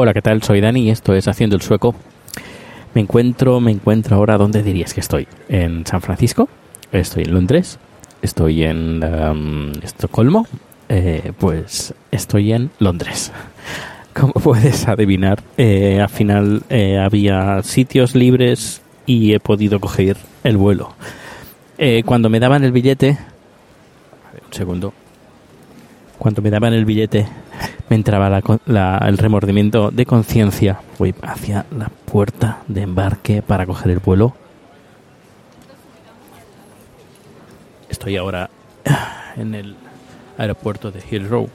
Hola, ¿qué tal? Soy Dani y esto es Haciendo el Sueco. Me encuentro, me encuentro ahora, ¿dónde dirías que estoy? ¿En San Francisco? ¿Estoy en Londres? ¿Estoy en um, Estocolmo? Eh, pues estoy en Londres. Como puedes adivinar, eh, al final eh, había sitios libres y he podido coger el vuelo. Cuando me daban el billete, un segundo, cuando me daban el billete me entraba la la- el remordimiento de conciencia. Voy hacia la puerta de embarque para coger el vuelo. Estoy ahora en el aeropuerto de Heathrow.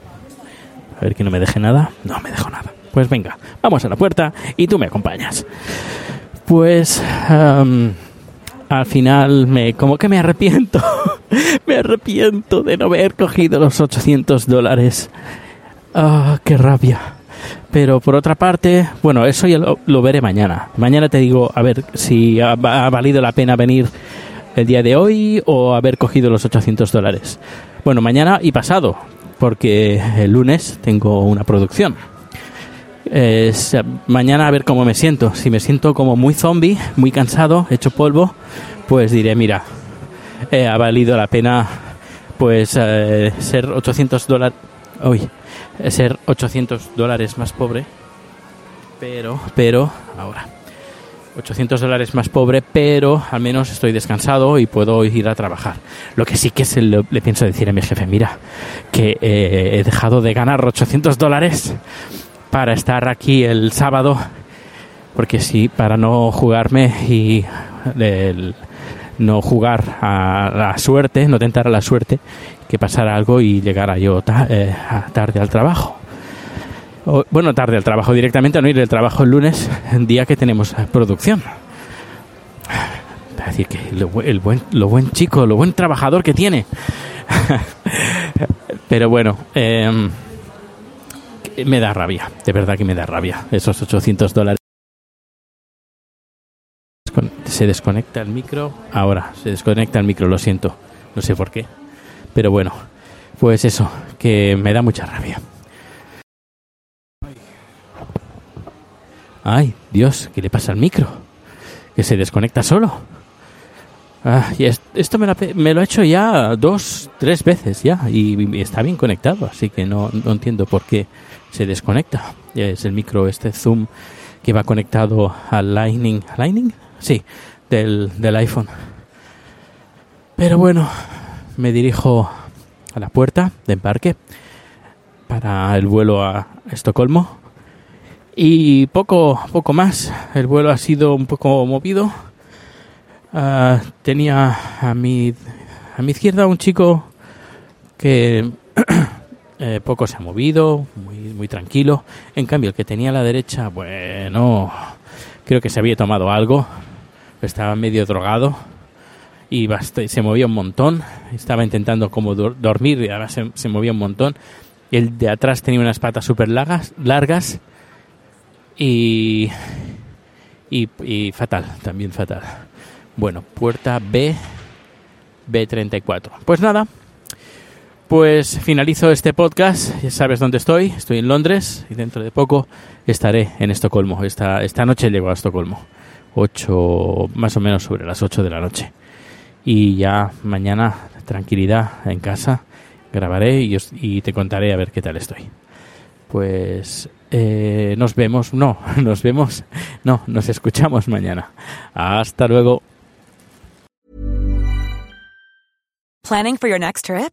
A ver que no me deje nada. No me dejo nada. Pues venga, vamos a la puerta y tú me acompañas. Pues am, al final me como que me arrepiento. me arrepiento de no haber cogido los 800 dólares. Ah, qué rabia. Pero por otra parte, bueno, eso ya lo, lo veré mañana. Mañana te digo, a ver si ha, valido la pena venir el día de hoy o haber cogido los 800 dólares. Bueno, mañana y pasado, porque el lunes tengo una producción. Mañana a ver cómo me siento. Si me siento como muy zombie, muy cansado, hecho polvo, pues diré, mira, eh, ha valido la pena pues eh, ser 800 dólares uy, ser 800 dólares más pobre pero pero ahora 800 dólares más pobre pero al menos estoy descansado y puedo ir a trabajar. Lo que sí que se lo- le pienso decir a mi jefe mira que eh, he dejado de ganar 800 dólares para estar aquí el sábado porque sí, para no jugarme y el- no jugar a la suerte, no tentar a la suerte, que pasara algo y llegara yo eh, tarde al trabajo. Bueno, tarde al trabajo directamente, no ir del trabajo el lunes, día que tenemos eh, producción. Para decir que lo, el buen, lo buen chico, lo buen trabajador que tiene. Pero bueno, em, me da rabia, de verdad que me da rabia, esos 800 dólares. Se desconecta el micro. Ahora se desconecta el micro, lo siento. No sé por qué. Pero bueno, pues eso, que me da mucha rabia. Ay, Dios, ¿qué le pasa al micro? Que se desconecta solo. Ah, y es- esto me lo, he hecho ya dos, tres veces ya y, y está bien conectado, así que no, no entiendo por qué se desconecta. Es el micro este Zoom que va conectado al Lightning. ¿Lightning? Sí, del, del iPhone. Pero bueno, me dirijo a la puerta de embarque para el vuelo a Estocolmo. Y poco, poco más. El vuelo ha sido un poco movido. Ah, tenía a mi, a mi izquierda un chico que eh, poco se ha movido, muy, muy tranquilo. En cambio, el que tenía a la derecha, bueno, creo que se había tomado algo, estaba medio drogado y se movía un montón. Estaba intentando como dormir y se, se movía un montón. El de atrás tenía unas patas súper largas, largas y, y, y fatal, también fatal. Bueno, puerta B, B34. Pues nada, pues finalizo este podcast. Ya sabes dónde estoy. Estoy en Londres y dentro de poco estaré en Estocolmo. Esta, esta noche llego a Estocolmo. 8, más o menos sobre las 8 de la noche. Y ya mañana, tranquilidad en casa, grabaré y, y te contaré a ver qué tal estoy. Pues eh, nos vemos, no, nos vemos, no, nos escuchamos mañana. Hasta luego. Planning for your next trip?